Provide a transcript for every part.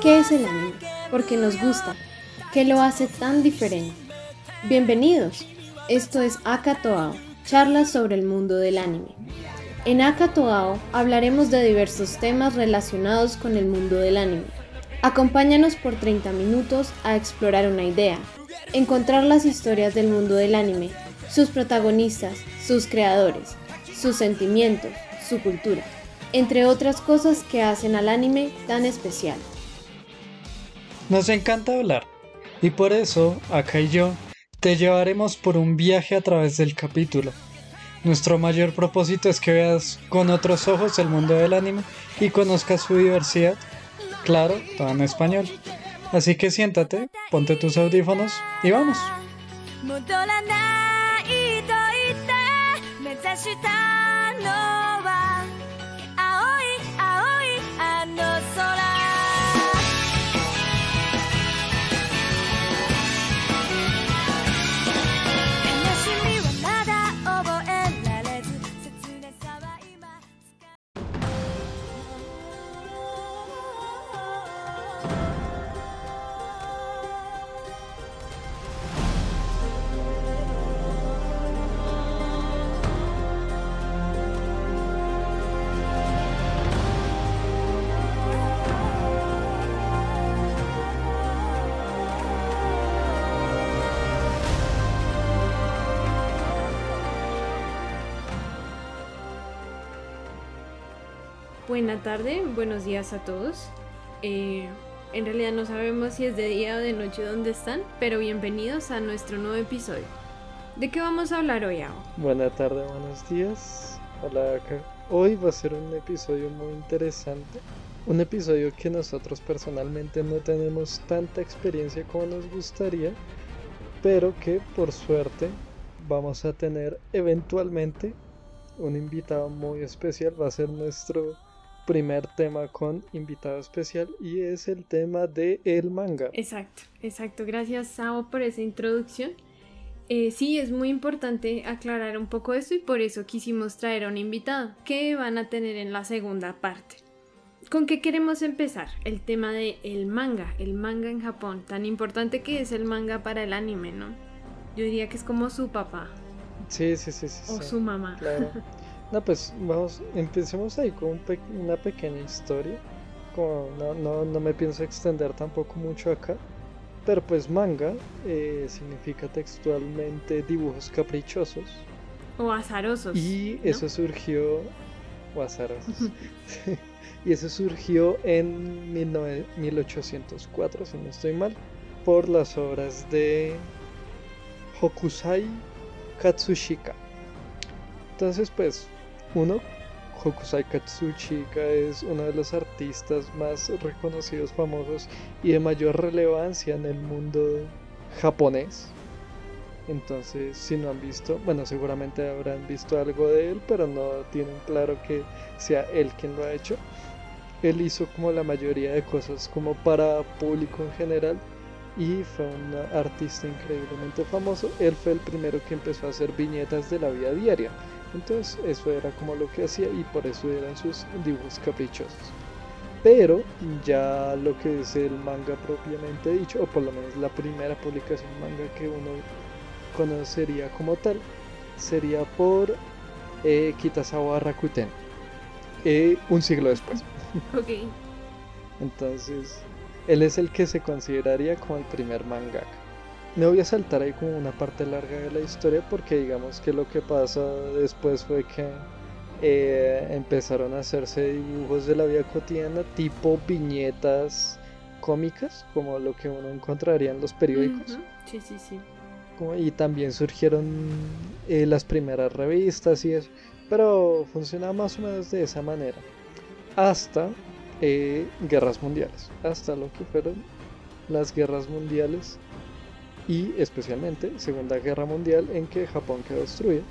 ¿Qué es el anime? Porque nos gusta. ¿Qué lo hace tan diferente? Bienvenidos. Esto es Akatoao, charlas sobre el mundo del anime. En Akatoao hablaremos de diversos temas relacionados con el mundo del anime. Acompáñanos por 30 minutos a explorar una idea, encontrar las historias del mundo del anime, sus protagonistas, sus creadores, sus sentimientos, su cultura, entre otras cosas que hacen al anime tan especial. Nos encanta hablar y por eso, acá y yo, te llevaremos por un viaje a través del capítulo. Nuestro mayor propósito es que veas con otros ojos el mundo del anime y conozcas su diversidad, claro, todo en español. Así que siéntate, ponte tus audífonos y vamos. 'Buena tarde, buenos días a todos. Eh, en realidad no sabemos si es de día o de noche donde están, pero bienvenidos a nuestro nuevo episodio. ¿De qué vamos a hablar hoy, Ao? Buena tarde, buenos días. Hola, Hoy va a ser un episodio muy interesante. Un episodio que nosotros personalmente no tenemos tanta experiencia como nos gustaría, pero que por suerte vamos a tener eventualmente un invitado muy especial. Va a ser nuestro primer tema con invitado especial y es el tema de el manga. Exacto, exacto. Gracias Sao por esa introducción. Eh, sí, es muy importante aclarar un poco esto y por eso quisimos traer a un invitado que van a tener en la segunda parte. ¿Con qué queremos empezar? El tema de el manga, el manga en Japón, tan importante que es el manga para el anime, ¿no? Yo diría que es como su papá. Sí, sí, sí, sí. O su mamá. Claro. No, pues vamos, empecemos ahí con una pequeña historia. Como no, no, me pienso extender tampoco mucho acá. Pero pues manga eh, significa textualmente dibujos caprichosos. O azarosos. Y eso surgió... O azarosos. y eso surgió en 1804, si no estoy mal, por las obras de Hokusai Katsushika. Entonces, pues, uno, Hokusai Katsushika es uno de los artistas más reconocidos, famosos y de mayor relevancia en el mundo japonés. Entonces, si no han visto, bueno, seguramente habrán visto algo de él, pero no tienen claro que sea él quien lo ha hecho. Él hizo como la mayoría de cosas como para público en general y fue un artista increíblemente famoso. Él fue el primero que empezó a hacer viñetas de la vida diaria. Entonces eso era como lo que hacía y por eso eran sus dibujos caprichosos. Pero ya lo que es el manga propiamente dicho, o por lo menos la primera publicación manga que uno conocería como tal, sería por eh, Kitazawa Rakuten, eh, un siglo después. Ok. Entonces, él es el que se consideraría como el primer mangaka. Me voy a saltar ahí como una parte larga de la historia porque digamos que lo que pasa después fue que eh, empezaron a hacerse dibujos de la vida cotidiana tipo viñetas cómicas como lo que uno encontraría en los periódicos. Sí, sí, sí. y también surgieron eh, las primeras revistas y eso. Pero funcionaba más o menos de esa manera. Hasta eh, guerras mundiales. Hasta lo que fueron las guerras mundiales y especialmente Segunda Guerra Mundial en que Japón quedó destruido.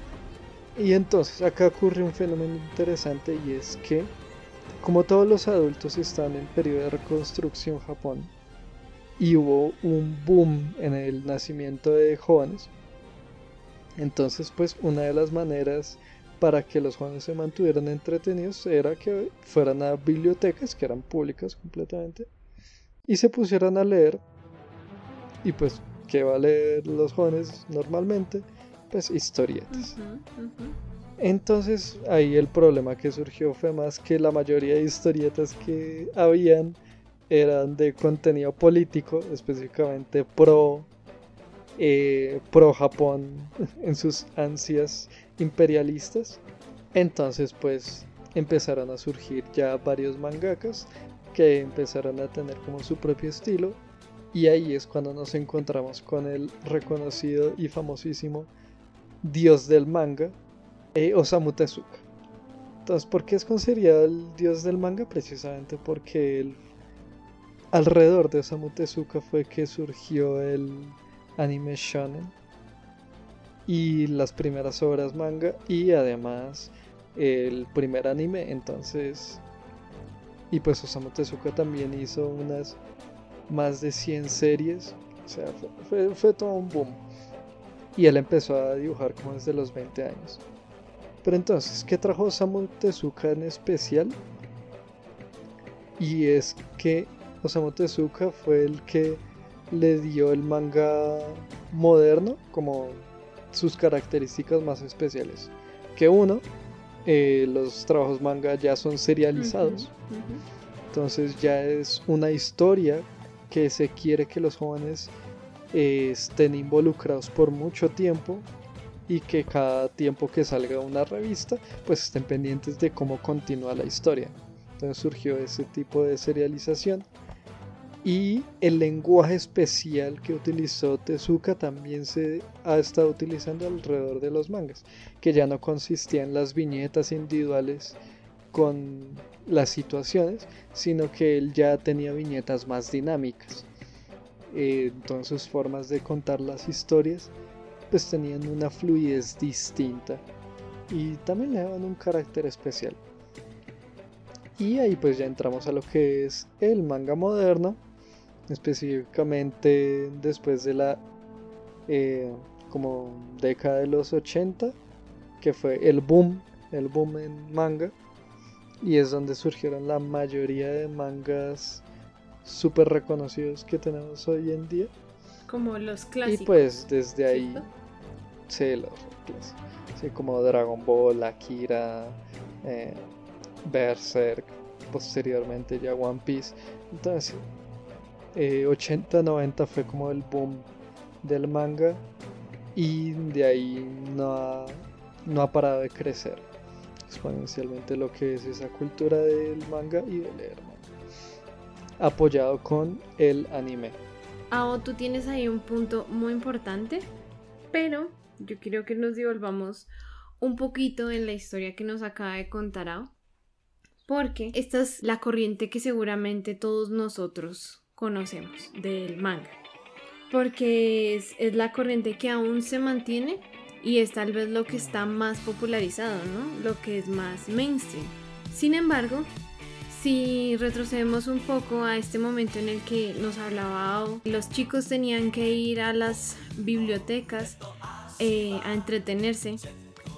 Y entonces acá ocurre un fenómeno interesante y es que como todos los adultos están en periodo de reconstrucción Japón y hubo un boom en el nacimiento de jóvenes, entonces pues una de las maneras para que los jóvenes se mantuvieran entretenidos era que fueran a bibliotecas que eran públicas completamente y se pusieran a leer y pues ¿qué va a leer los jóvenes normalmente? Pues historietas. Entonces ahí el problema que surgió fue más que la mayoría de historietas que habían eran de contenido político, específicamente pro, eh, pro Japón en sus ansias imperialistas. Entonces pues empezaron a surgir ya varios mangakas que empezaron a tener como su propio estilo y ahí es cuando nos encontramos con el reconocido y famosísimo dios del manga, eh, Osamu Tezuka. Entonces, ¿por qué es considerado el dios del manga? Precisamente porque alrededor de Osamu Tezuka fue que surgió el anime shonen y las primeras obras manga y además el primer anime. Entonces, y pues Osamu Tezuka también hizo unas más de 100 series. O sea, fue, fue, todo un boom. Y él empezó a dibujar como desde los 20 años. Pero entonces, ¿qué trajo Osamu Tezuka en especial? Y es que Osamu Tezuka fue el que le dio el manga moderno como sus características más especiales. Que uno, eh, los trabajos manga ya son serializados. Entonces ya es una historia que se quiere que los jóvenes eh, estén involucrados por mucho tiempo y que cada tiempo que salga una revista pues estén pendientes de cómo continúa la historia. Entonces surgió ese tipo de serialización y el lenguaje especial que utilizó Tezuka también se ha estado utilizando alrededor de los mangas, que ya no consistía en las viñetas individuales con las situaciones, sino que él ya tenía viñetas más dinámicas. Eh, entonces sus formas de contar las historias pues tenían una fluidez distinta y también le daban un carácter especial. Y ahí pues ya entramos a lo que es el manga moderno, específicamente después de la eh, como década de los 80, que fue el boom, el boom en manga y es donde surgieron la mayoría de mangas súper reconocidos que tenemos hoy en día. Como los clásicos. Y pues desde ahí, sí, los clásicos. Sí, como Dragon Ball, Akira, eh, Berserk, posteriormente ya One Piece. Entonces, 80-90 eh, fue como el boom del manga y de ahí no no ha parado de crecer exponencialmente lo que es esa cultura del manga y del leer apoyado con el anime. Ao, tú tienes ahí un punto muy importante, pero yo quiero que nos devolvamos un poquito en la historia que nos acaba de contar Ao, porque esta es la corriente que seguramente todos nosotros conocemos del manga, porque es, es la corriente que aún se mantiene y es tal vez lo que está más popularizado, ¿no? Lo que es más mainstream. Sin embargo, si retrocedemos un poco a este momento en el que nos hablaba los chicos tenían que ir a las bibliotecas eh, a entretenerse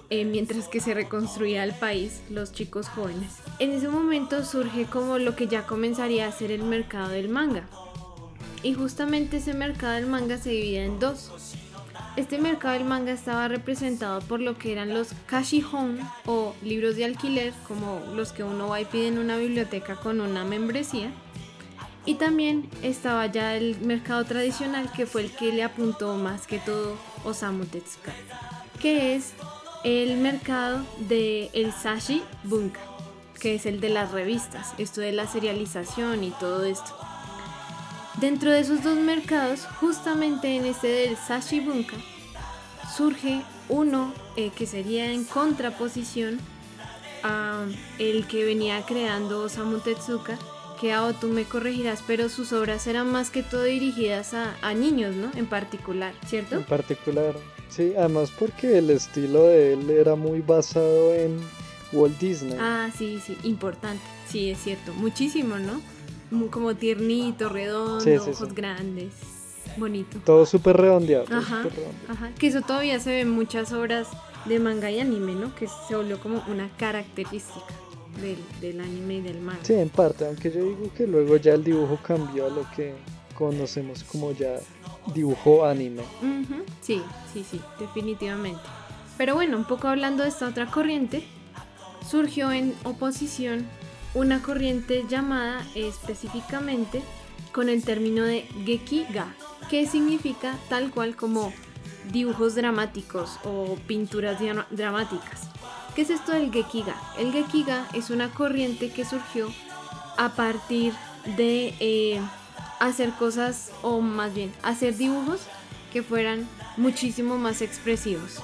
eh, mientras que se reconstruía el país, los chicos jóvenes. En ese momento surge como lo que ya comenzaría a ser el mercado del manga. Y justamente ese mercado del manga se divide en dos. Este mercado del manga estaba representado por lo que eran los kashihon o libros de alquiler, como los que uno va y pide en una biblioteca con una membresía. Y también estaba ya el mercado tradicional, que fue el que le apuntó más que todo Osamu Tezuka, que es el mercado de el sashi bunka, que es el de las revistas, esto de la serialización y todo esto. Dentro de esos dos mercados, justamente en este del Sashi Bunka, surge uno eh, que sería en contraposición a el que venía creando Osamu Tezuka, que a tú me corregirás, pero sus obras eran más que todo dirigidas a, a, niños, ¿no? En particular, ¿cierto? En particular, sí, además porque el estilo de él era muy basado en Walt Disney. Ah, sí, sí, importante, sí, es cierto, muchísimo, ¿no? como tiernito, redondo, ojos grandes, bonito. Todo súper redondeado. Ajá, ajá, que eso todavía se ve en muchas obras de manga y anime, ¿no? Que se volvió como una característica del, del anime y del manga. Sí, en parte, aunque yo digo que luego ya el dibujo cambió a lo que conocemos como ya dibujo anime. Ujú, Sí, sí, sí, definitivamente. Pero bueno, un poco hablando de esta otra corriente, surgió en oposición una corriente llamada específicamente con el término de Gekiga, que significa tal cual como dibujos dramáticos o pinturas dramáticas. ¿Qué es esto del Gekiga? El Gekiga es una corriente que surgió a partir de eh, hacer cosas, o más bien, hacer dibujos que fueran muchísimo más expresivos.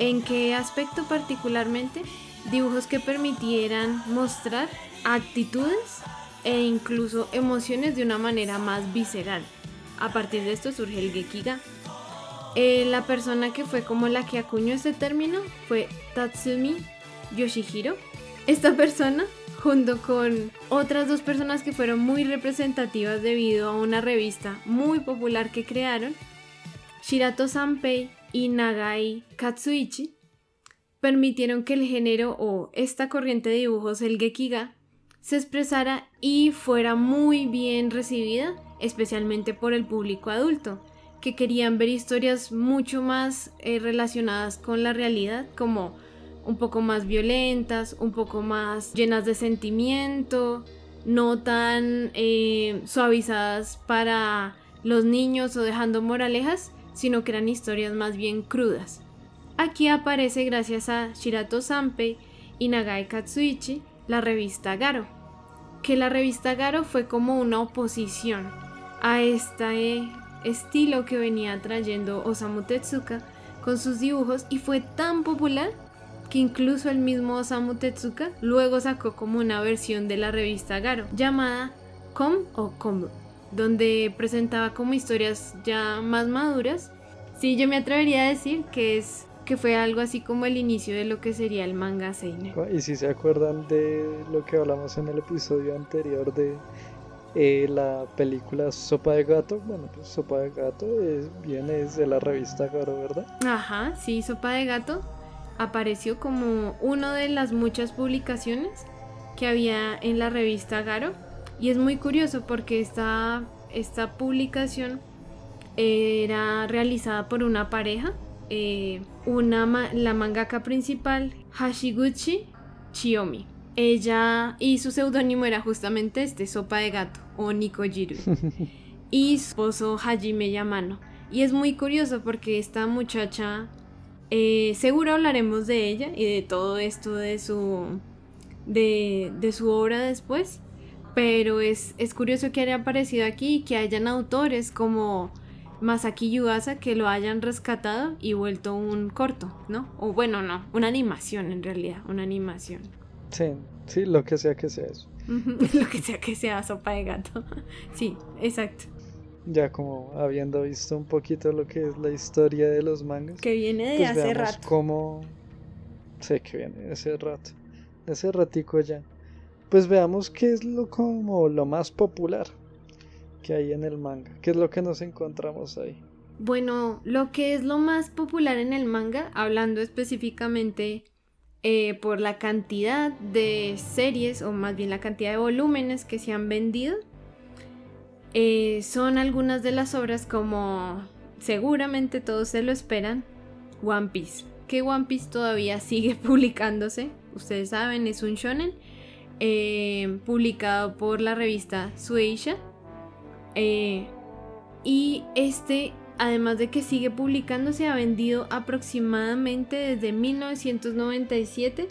¿En qué aspecto particularmente? Dibujos que permitieran mostrar actitudes e incluso emociones de una manera más visceral. A partir de esto surge el Gekiga. Eh, la persona que fue como la que acuñó este término fue Tatsumi Yoshihiro. Esta persona, junto con otras dos personas que fueron muy representativas debido a una revista muy popular que crearon, Shirato Sanpei y Nagai Katsuichi, permitieron que el género o esta corriente de dibujos, el Gekiga, se expresara y fuera muy bien recibida, especialmente por el público adulto, que querían ver historias mucho más eh, relacionadas con la realidad, como un poco más violentas, un poco más llenas de sentimiento, no tan eh, suavizadas para los niños o dejando moralejas, sino que eran historias más bien crudas. Aquí aparece gracias a Shirato Sanpei y Nagai Katsuichi la revista Garo, que la revista Garo fue como una oposición a este estilo que venía trayendo Osamu Tezuka con sus dibujos y fue tan popular que incluso el mismo Osamu Tezuka luego sacó como una versión de la revista Garo llamada Com o Com, donde presentaba como historias ya más maduras. Sí, yo me atrevería a decir que es que fue algo así como el inicio de lo que sería el manga seinen. Y si se acuerdan de lo que hablamos en el episodio anterior de eh, la película Sopa de Gato, bueno, pues Sopa de Gato es, viene de la revista Garo, ¿verdad? Ajá, sí, Sopa de Gato apareció como una de las muchas publicaciones que había en la revista Garo y es muy curioso porque esta, esta publicación era realizada por una pareja, eh, una ma- la mangaka principal Hashiguchi Chiyomi. Ella y su seudónimo era justamente este, Sopa de Gato o Nikojiru. y su esposo Hajime Yamano. Y es muy curioso porque esta muchacha, eh, seguro hablaremos de ella y de todo esto de su, de, de su obra después, pero es, es curioso que haya aparecido aquí y que hayan autores como Masaki Yuasa que lo hayan rescatado y vuelto un corto, ¿no? O bueno, no, una animación en realidad, una animación. Sí, sí, lo que sea que sea eso. lo que sea que sea sopa de gato. sí, exacto. Ya como habiendo visto un poquito lo que es la historia de los mangas. Que viene de pues hace rato. cómo... Sé que viene de hace rato. De hace ratico ya. Pues veamos qué es lo como lo más popular que hay en el manga. ¿Qué es lo que nos encontramos ahí? Bueno, lo que es lo más popular en el manga, hablando específicamente eh, por la cantidad de series, o más bien la cantidad de volúmenes que se han vendido, eh, son algunas de las obras como seguramente todos se lo esperan, One Piece. Que One Piece todavía sigue publicándose, ustedes saben, es un shonen eh, publicado por la revista Sueisha. Eh, y este, además de que sigue publicándose, ha vendido aproximadamente desde 1997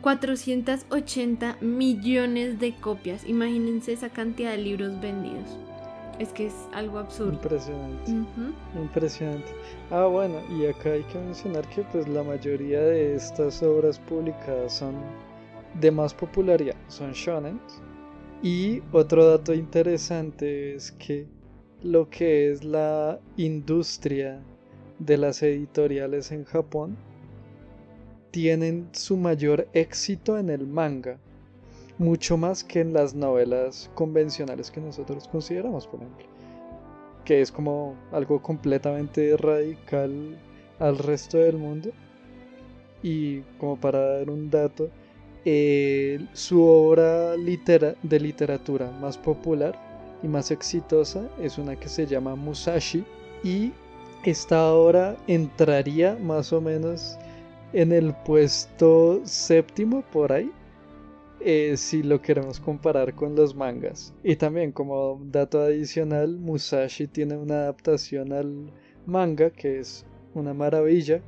480 millones de copias. Imagínense esa cantidad de libros vendidos. Es que es algo absurdo. Impresionante. Impresionante. Ah, bueno, y acá hay que mencionar que pues la mayoría de estas obras publicadas son de más popularidad, son shonen. Y otro dato interesante es que lo que es la industria de las editoriales en Japón tienen su mayor éxito en el manga, mucho más que en las novelas convencionales que nosotros consideramos, por ejemplo que es como algo completamente radical al resto del mundo. y como para dar un dato, eh, su obra de literatura más popular y más exitosa es una que se llama Musashi y esta obra entraría más o menos en el puesto séptimo por ahí eh, si lo queremos comparar con los mangas. Y también como dato adicional, Musashi tiene una adaptación al manga que es una maravilla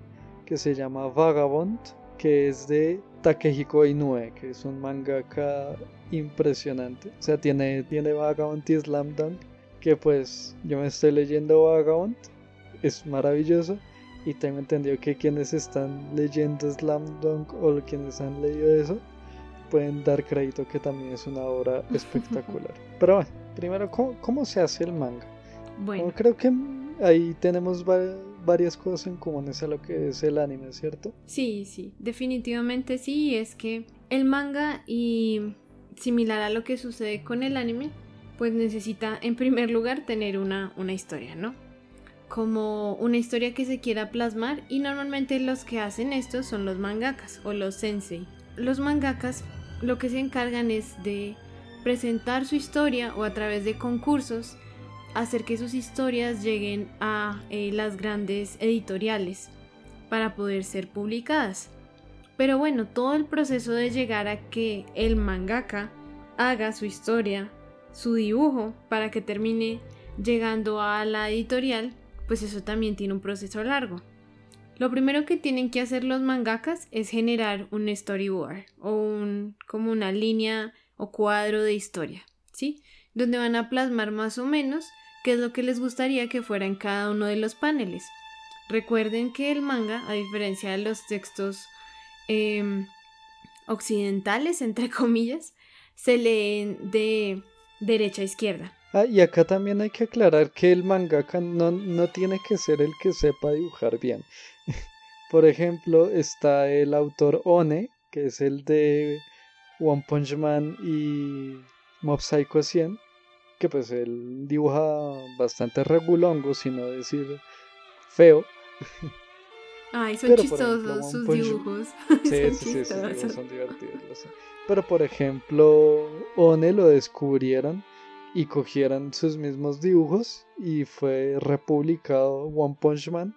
que se llama Vagabond, que es de Takehiko Inoue, que es un mangaka impresionante. O sea, tiene, tiene Vagabond y Slam Dunk, que pues yo me estoy leyendo Vagabond, es maravilloso. Y tengo entendido que quienes están leyendo Slam Dunk o quienes han leído eso, pueden dar crédito que también es una obra espectacular. Pero bueno, primero, ¿cómo, se hace el manga? Bueno. creo que ahí tenemos varias cosas en comunes a lo que es el anime, ¿cierto? Sí, sí, definitivamente sí, es que el manga y similar a lo que sucede con el anime, pues necesita en primer lugar tener una, una historia, ¿no? Como una historia que se quiera plasmar y normalmente los que hacen esto son los mangakas o los sensei. Los mangakas lo que se encargan es de presentar su historia o a través de concursos hacer que sus historias lleguen a eh, las grandes editoriales para poder ser publicadas. Pero bueno, todo el proceso de llegar a que el mangaka haga su historia, su dibujo, para que termine llegando a la editorial, pues eso también tiene un proceso largo. Lo primero que tienen que hacer los mangakas es generar un storyboard o un, como una línea o cuadro de historia, ¿sí? Donde van a plasmar más o menos qué es lo que les gustaría que fuera en cada uno de los paneles. Recuerden que el manga, a diferencia de los textos em, occidentales, entre comillas, se leen de derecha a izquierda. Ah, y acá también hay que aclarar que el mangaka no, no tiene que ser el que sepa dibujar bien. Por ejemplo, está el autor One, que es el de One Punch Man y Mob Psycho 100, que pues él dibuja bastante regulongo, sino decir feo. Ay, son chistosos sus dibujos. Sí, sí, sí, son divertidos. Pero por ejemplo, One lo descubrieron y cogieron sus mismos dibujos y fue republicado One Punch Man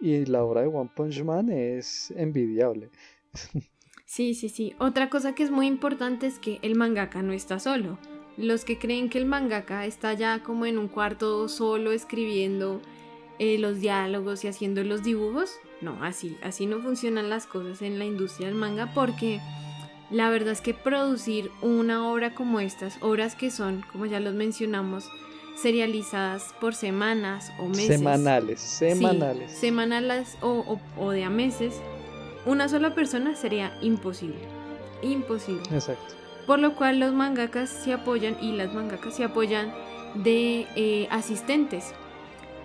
y la obra de One Punch Man es envidiable. Sí, sí, sí. Otra cosa que es muy importante es que el mangaka no está solo los que creen que el mangaka está ya como en un cuarto solo escribiendo eh, los diálogos y haciendo los dibujos, no, así, así no funcionan las cosas en la industria del manga porque la verdad es que producir una obra como estas, obras que son, como ya los mencionamos, serializadas por semanas o meses. Semanales, semanales. semanales o, o de a meses, una sola persona sería imposible. Imposible. Exacto por lo cual los mangakas se apoyan y las mangakas se apoyan de eh, asistentes.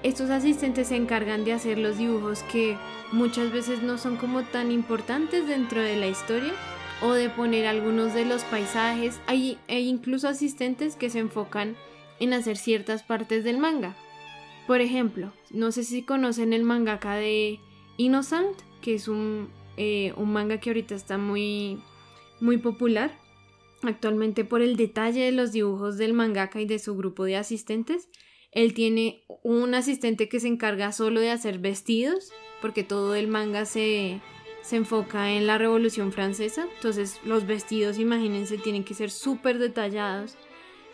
Estos asistentes se encargan de hacer los dibujos que muchas veces no son como tan importantes dentro de la historia o de poner algunos de los paisajes. Hay, hay incluso asistentes que se enfocan en hacer ciertas partes del manga. Por ejemplo, no sé si conocen el mangaka de Innocent, que es un, eh, un manga que ahorita está muy, muy popular actualmente por el detalle de los dibujos del mangaka y de su grupo de asistentes. Él tiene un asistente que se encarga solo de hacer vestidos, porque todo el manga se, se enfoca en la Revolución Francesa. Entonces los vestidos, imagínense, tienen que ser súper detallados.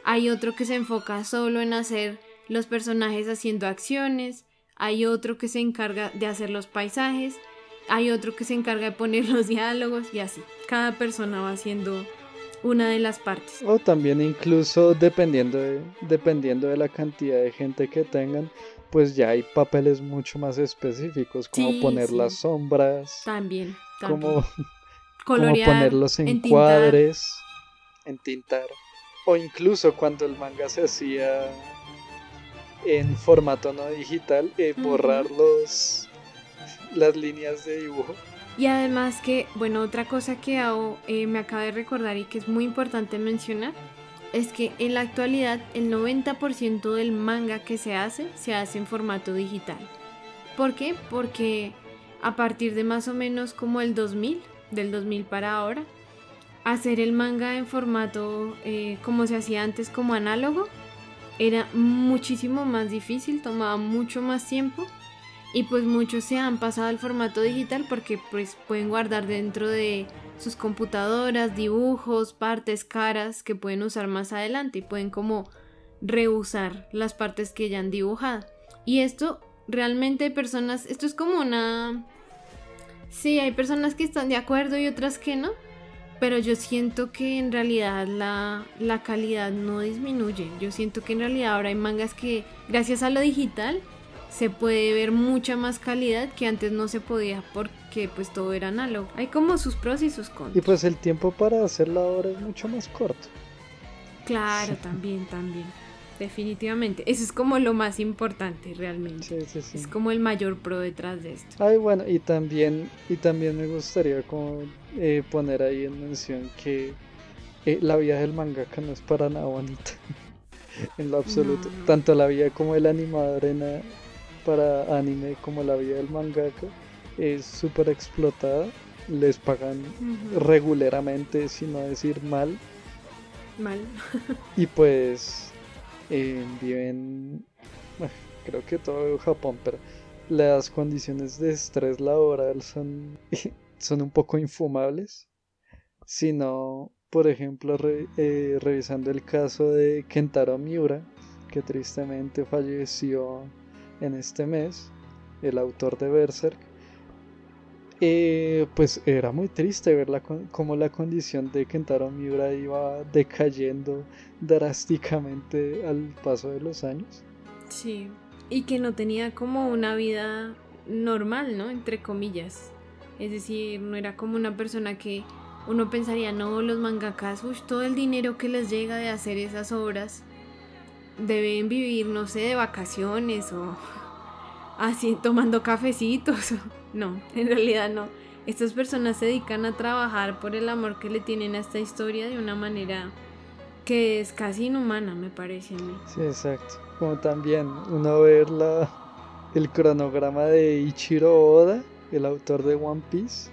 Hay otro que se enfoca solo en hacer los personajes haciendo acciones. Hay otro que se encarga de hacer los paisajes. Hay otro que se encarga de poner los diálogos y así. Cada persona va haciendo una de las partes. O también incluso dependiendo de, dependiendo de la cantidad de gente que tengan, pues ya hay papeles mucho más específicos, como poner las sombras. También. Como, ponerlos en cuadres, en tintar. O incluso cuando el manga se hacía en formato no digital, eh, borrar los, las líneas de dibujo y además que, bueno, otra cosa que hago, eh, me acaba de recordar y que es muy importante mencionar, es que en la actualidad el 90% del manga que se hace se hace en formato digital. ¿Por qué? Porque a partir de más o menos como el 2000, del 2000 para ahora, hacer el manga en formato eh, como se hacía antes, como análogo, era muchísimo más difícil, tomaba mucho más tiempo y pues muchos se han pasado al formato digital porque pues pueden guardar dentro de sus computadoras dibujos, partes, caras que pueden usar más adelante y pueden como reusar las partes que ya han dibujado. Y esto realmente hay personas, esto es como una... Sí, hay personas que están de acuerdo y otras que no, pero yo siento que en realidad la, la calidad no disminuye. Yo siento que en realidad ahora hay mangas que gracias a lo digital se puede ver mucha más calidad que antes no se podía porque pues todo era análogo. Hay como sus pros y sus contras. Y pues el tiempo para hacerlo ahora es mucho más corto. Claro, también, también. Definitivamente. Eso es como lo más importante realmente. Sí, sí, sí. Es como el mayor pro detrás de esto. Ay, bueno, y también, y también me gustaría como eh, poner ahí en mención que eh, la vida del mangaka no es para nada bonita. en lo absoluto. No. Tanto la vida como el animador en, para anime como la vida del mangaka es súper explotada. Les pagan regularmente, si no decir mal. Mal. Y pues eh, viven, bueno, creo que todo Japón, pero las condiciones de estrés laboral son, son un poco infumables. Si no, por ejemplo, re- eh, revisando el caso de Kentaro Miura, que tristemente falleció en este mes, el autor de Berserk. eh, pues era muy triste ver la cómo la condición de Kentaro Miura iba decayendo drásticamente al paso de los años. Sí. Y que no tenía como una vida normal, ¿no? Entre comillas. Es decir, no era como una persona que uno pensaría, no, los mangakas, uy, todo el dinero que les llega de hacer esas obras, deben vivir, no sé, de vacaciones o así tomando cafecitos. No, en realidad no. Estas personas se dedican a trabajar por el amor que le tienen a esta historia de una manera que es casi inhumana, me parece a mí. Sí, exacto. Como también uno ver la, el cronograma de Ichiro Oda, el autor de One Piece.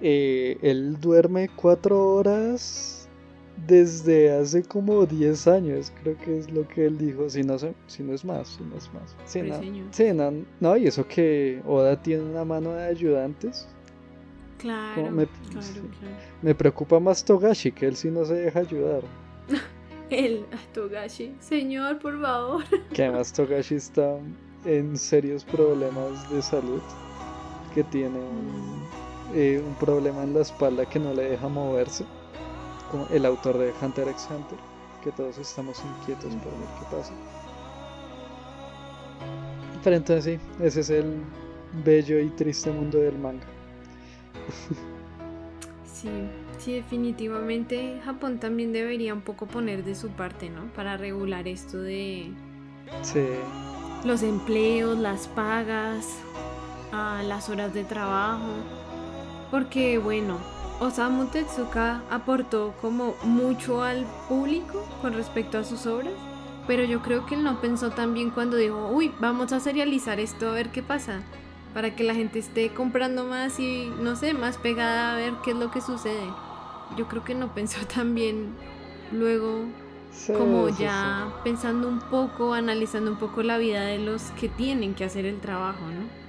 Eh, él duerme cuatro horas desde hace como 10 años, creo que es lo que él dijo, si no, se- si no es más, si no es más. Pues, no, sí, no, no, y eso que Oda tiene una mano de ayudantes. Claro, me- claro, sí. claro. Me preocupa más Togashi, que él sí no se deja ayudar. El Togashi, señor, por favor. Que además Togashi está en serios problemas de salud. Que tiene un, eh, un problema en la espalda que no le deja moverse. Como el autor de Hunter x Hunter. Que todos estamos inquietos por ver qué pasa. Pero entonces sí, ese es el bello y triste mundo del manga. Sí, sí, definitivamente Japón también debería un poco poner de su parte, ¿no? Para regular esto de Sí, los empleos, las pagas, las horas de trabajo. Porque, bueno, Osamu Tezuka aportó como mucho al público con respecto a sus obras. Pero yo creo que él no pensó tan bien cuando dijo, uy, vamos a serializar esto a ver qué pasa. Para que la gente esté comprando más y, no sé, más pegada a ver qué es lo que sucede. Yo creo que no pensó tan bien luego sí, como sí, ya pensando un poco, analizando un poco la vida de los que tienen que hacer el trabajo, ¿no?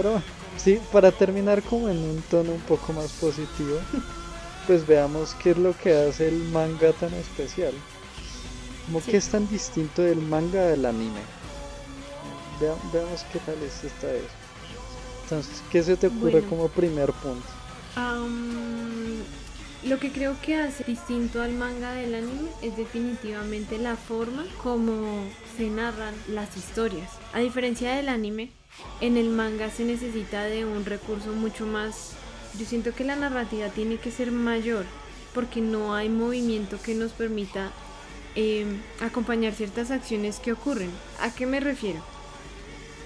Pero bueno, sí, para terminar como en un tono un poco más positivo, pues veamos qué es lo que hace el manga tan especial. Como que es tan distinto del manga del anime. veamos qué tal es esta vez. Entonces, ¿qué se te ocurre como primer punto? Lo que creo que hace distinto al manga del anime es definitivamente la forma como se narran las historias. A diferencia del anime, en el manga se necesita de un recurso mucho más... Yo siento que la narrativa tiene que ser mayor porque no hay movimiento que nos permita em, acompañar ciertas acciones que ocurren. ¿A qué me refiero?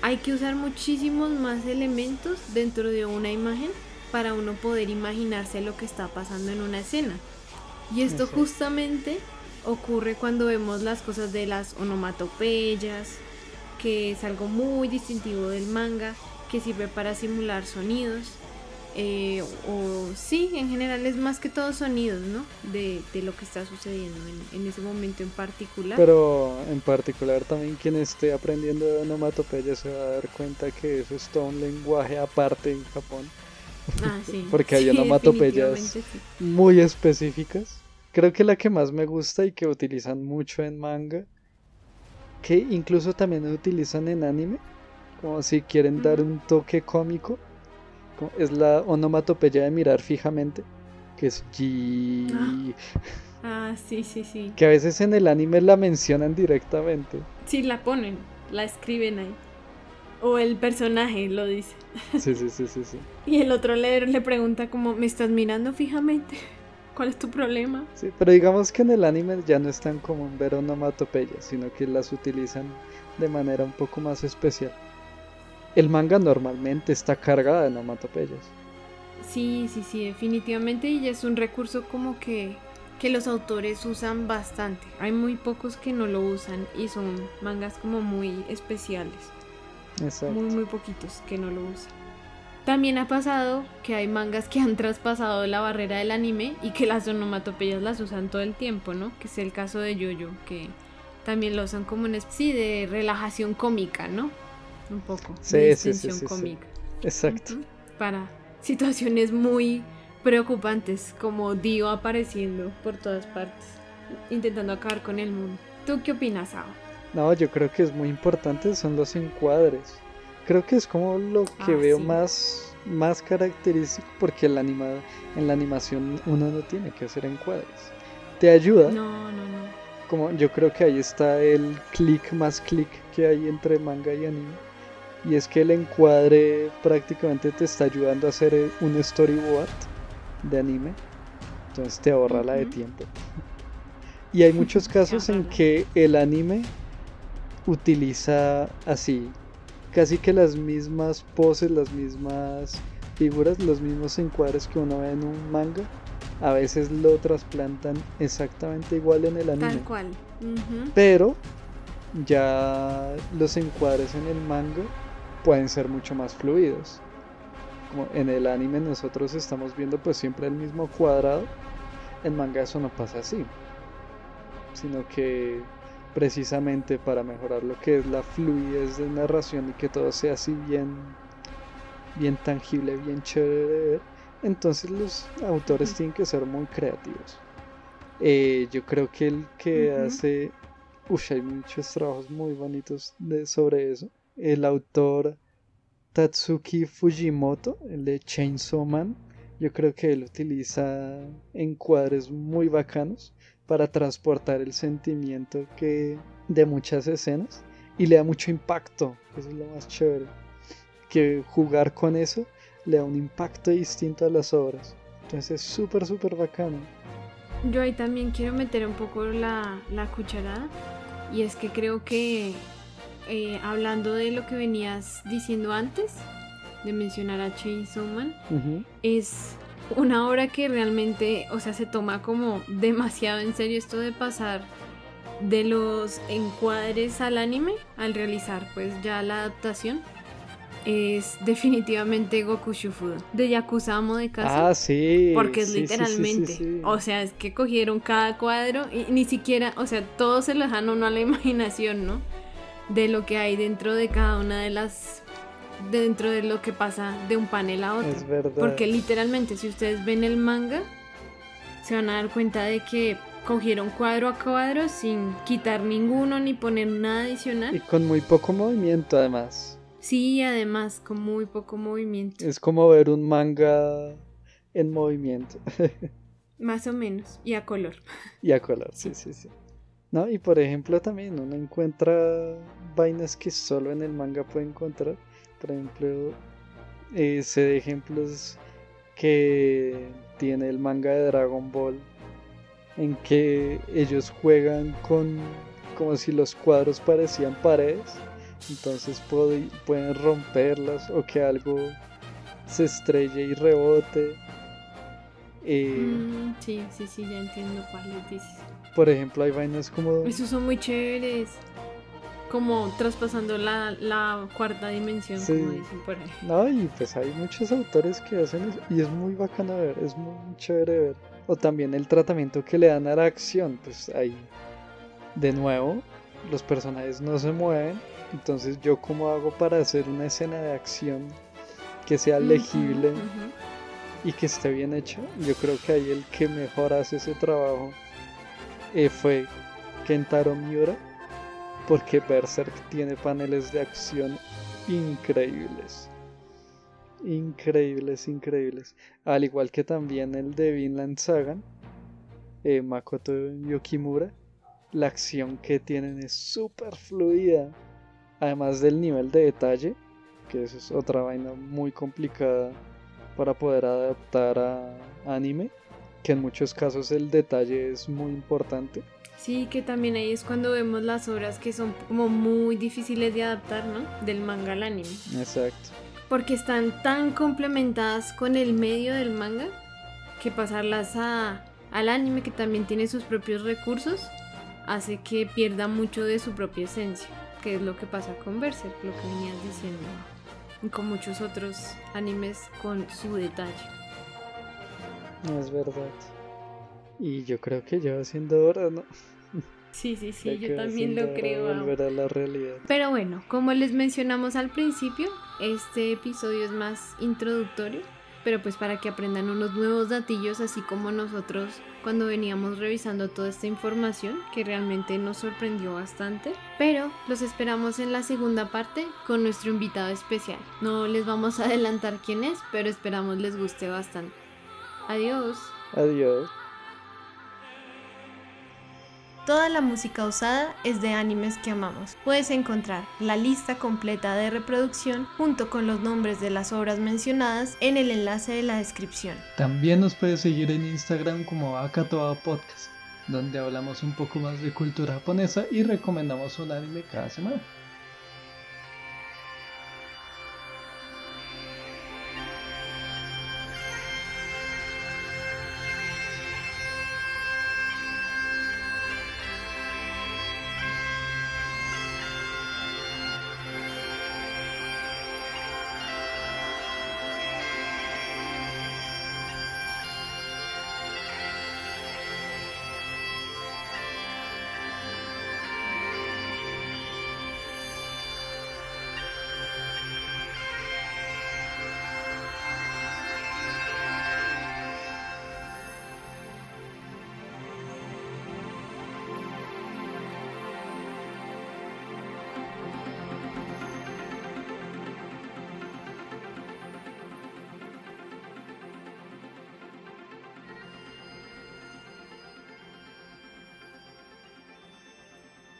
Hay que usar muchísimos más elementos dentro de una imagen para uno poder imaginarse lo que está pasando en una escena. Y esto justamente ocurre cuando vemos las cosas de las onomatopeyas, que es algo muy distintivo del manga, que sirve para simular sonidos. Eh, o sí, en general es más que todo sonidos, ¿no? De, lo que está sucediendo en, ese momento en particular. Pero en particular también quien esté aprendiendo de onomatopeya se va a dar cuenta que eso es todo un lenguaje aparte en Japón. Ah, Porque hay onomatopeyas muy específicas. Creo que la que más me gusta y que utilizan mucho en manga, que incluso también utilizan en anime, como si quieren dar un toque cómico, es la onomatopeya de mirar fijamente, que es G. Ah. ah, sí, sí, sí. Que a veces en el anime la mencionan directamente. Sí, la ponen, la escriben ahí. O el personaje lo dice. Sí, sí, sí, sí, sí. Y el otro le, le pregunta como, ¿me estás mirando fijamente? ¿Cuál es tu problema? Sí, pero digamos que en el anime ya no es tan común ver sino que las utilizan de manera un poco más especial. El manga normalmente está cargada de onomatopeyas. Sí, sí, sí, definitivamente y es un recurso como que, que los autores usan bastante. Hay muy pocos que no lo usan y son mangas como muy especiales. Muy, muy poquitos que no lo usan. También ha pasado que hay mangas que han traspasado la barrera del anime y que las onomatopeyas las usan todo el tiempo, ¿no? Que es el caso de Yoyo, que también lo usan como una especie de relajación cómica, ¿no? Un poco. Sí, de sí, sí, cómica. Exacto. Para situaciones muy preocupantes, como Dio apareciendo por todas partes, intentando acabar con el mundo. ¿Tú qué opinas, Ao? No, yo creo que es muy importante, son los encuadres. Creo que es como lo que ah, veo más, más característico porque en la, en la animación uno no tiene que hacer encuadres. Te ayuda. No, no, no. Como yo creo que ahí está el clic más clic que hay entre manga y anime. Y es que el encuadre prácticamente te está ayudando a hacer un storyboard de anime. Entonces te ahorra la de tiempo. Y hay muchos casos en que el anime utiliza así casi que las mismas poses, las mismas figuras, los mismos encuadres que uno ve en un manga, a veces lo trasplantan exactamente igual en el anime. Tal cual. Pero ya los encuadres en el manga pueden ser mucho más fluidos. Como en el anime nosotros estamos viendo pues siempre el mismo cuadrado, en manga eso no pasa así. Sino que precisamente para mejorar lo que es la fluidez de narración y que todo sea así bien, bien tangible, bien chévere. Entonces los autores tienen que ser muy creativos. Eh, yo creo que el que hace, uff, hay muchos trabajos muy bonitos de, sobre eso. El autor Tatsuki Fujimoto, el de Chainsaw Man, yo creo que él utiliza encuadres muy bacanos para transportar el sentimiento que de muchas escenas y le da mucho impacto, eso es lo más chévere, que jugar con eso le da un impacto distinto a las obras. Entonces es súper, súper bacano. Yo ahí también quiero meter un poco la, la cucharada y es que creo que eh, hablando de lo que venías diciendo antes, de mencionar a Chainsaw Man, es una obra que realmente, o sea, se toma como demasiado en serio esto de pasar de los encuadres al anime al realizar pues ya la adaptación es definitivamente Goku Shufudo de Yakuza Amo de Casa. Ah, sí. Porque es literalmente, o sea, es que cogieron cada cuadro y ni siquiera, o sea, todo se lo dejan uno a la imaginación, ¿no? De lo que hay dentro de cada una de las dentro de lo que pasa de un panel a otro. Es verdad. Porque literalmente, si ustedes ven el manga, se van a dar cuenta de que cogieron cuadro a cuadro sin quitar ninguno ni poner nada Y adicional. con muy poco movimiento además. Sí, además, con muy poco movimiento. Es como ver un manga en movimiento. Más o menos. Y a color. y a color, sí, sí, sí. ¿No? Y por ejemplo también uno encuentra vainas que solo en el manga puede encontrar. Por ejemplo, eh, sé de ejemplos que tiene el manga de Dragon Ball en que ellos juegan con como si los cuadros parecían paredes. Entonces pueden romperlas o que algo se estrelle y rebote. Eh, Mm, sí, sí, sí, ya entiendo cuáles dices. Por ejemplo, hay vainas como... Esos son muy chéveres. Como traspasando la, la cuarta dimensión, Sí. como dicen por ahí. No, y pues hay muchos autores que hacen eso y es muy bacano ver, es muy chévere ver. O también el tratamiento que le dan a la acción, pues ahí, de nuevo, los personajes no se mueven, entonces yo cómo hago para hacer una escena de acción que sea legible y que esté bien hecha. Yo creo que ahí el que mejor hace ese trabajo eh, fue Kentaro Miura, porque Berserk tiene paneles de acción increíbles. Increíbles, increíbles. Al igual que también el de Vinland Saga, eh, Makoto Yokimura, la acción que tienen es súper fluida. Además del nivel de detalle, que eso es otra vaina muy complicada para poder adaptar a anime, que en muchos casos el detalle es muy importante. Sí, que también ahí es cuando vemos las obras que son como muy difíciles de adaptar, ¿no? Del manga al anime. Exacto. Porque están tan complementadas con el medio del manga que pasarlas a, al anime, que también tiene sus propios recursos, hace que pierda mucho de su propia esencia, que es lo que pasa con Berserk, lo que venías diciendo, y con muchos otros animes con su detalle. Es verdad. Y yo creo que ya siendo hora, ¿no? Sí, sí, sí, yo también lo creo. Volver a la realidad. Pero bueno, como les mencionamos al principio, este episodio es más introductorio, pero pues para que aprendan unos nuevos datillos, así como nosotros cuando veníamos revisando toda esta información, que realmente nos sorprendió bastante. Pero los esperamos en la segunda parte con nuestro invitado especial. No les vamos a adelantar quién es, pero esperamos les guste bastante. Adiós. Adiós. Toda la música usada es de animes que amamos. Puedes encontrar la lista completa de reproducción junto con los nombres de las obras mencionadas en el enlace de la descripción. También nos puedes seguir en Instagram como Akatoa Podcast, donde hablamos un poco más de cultura japonesa y recomendamos un anime cada semana.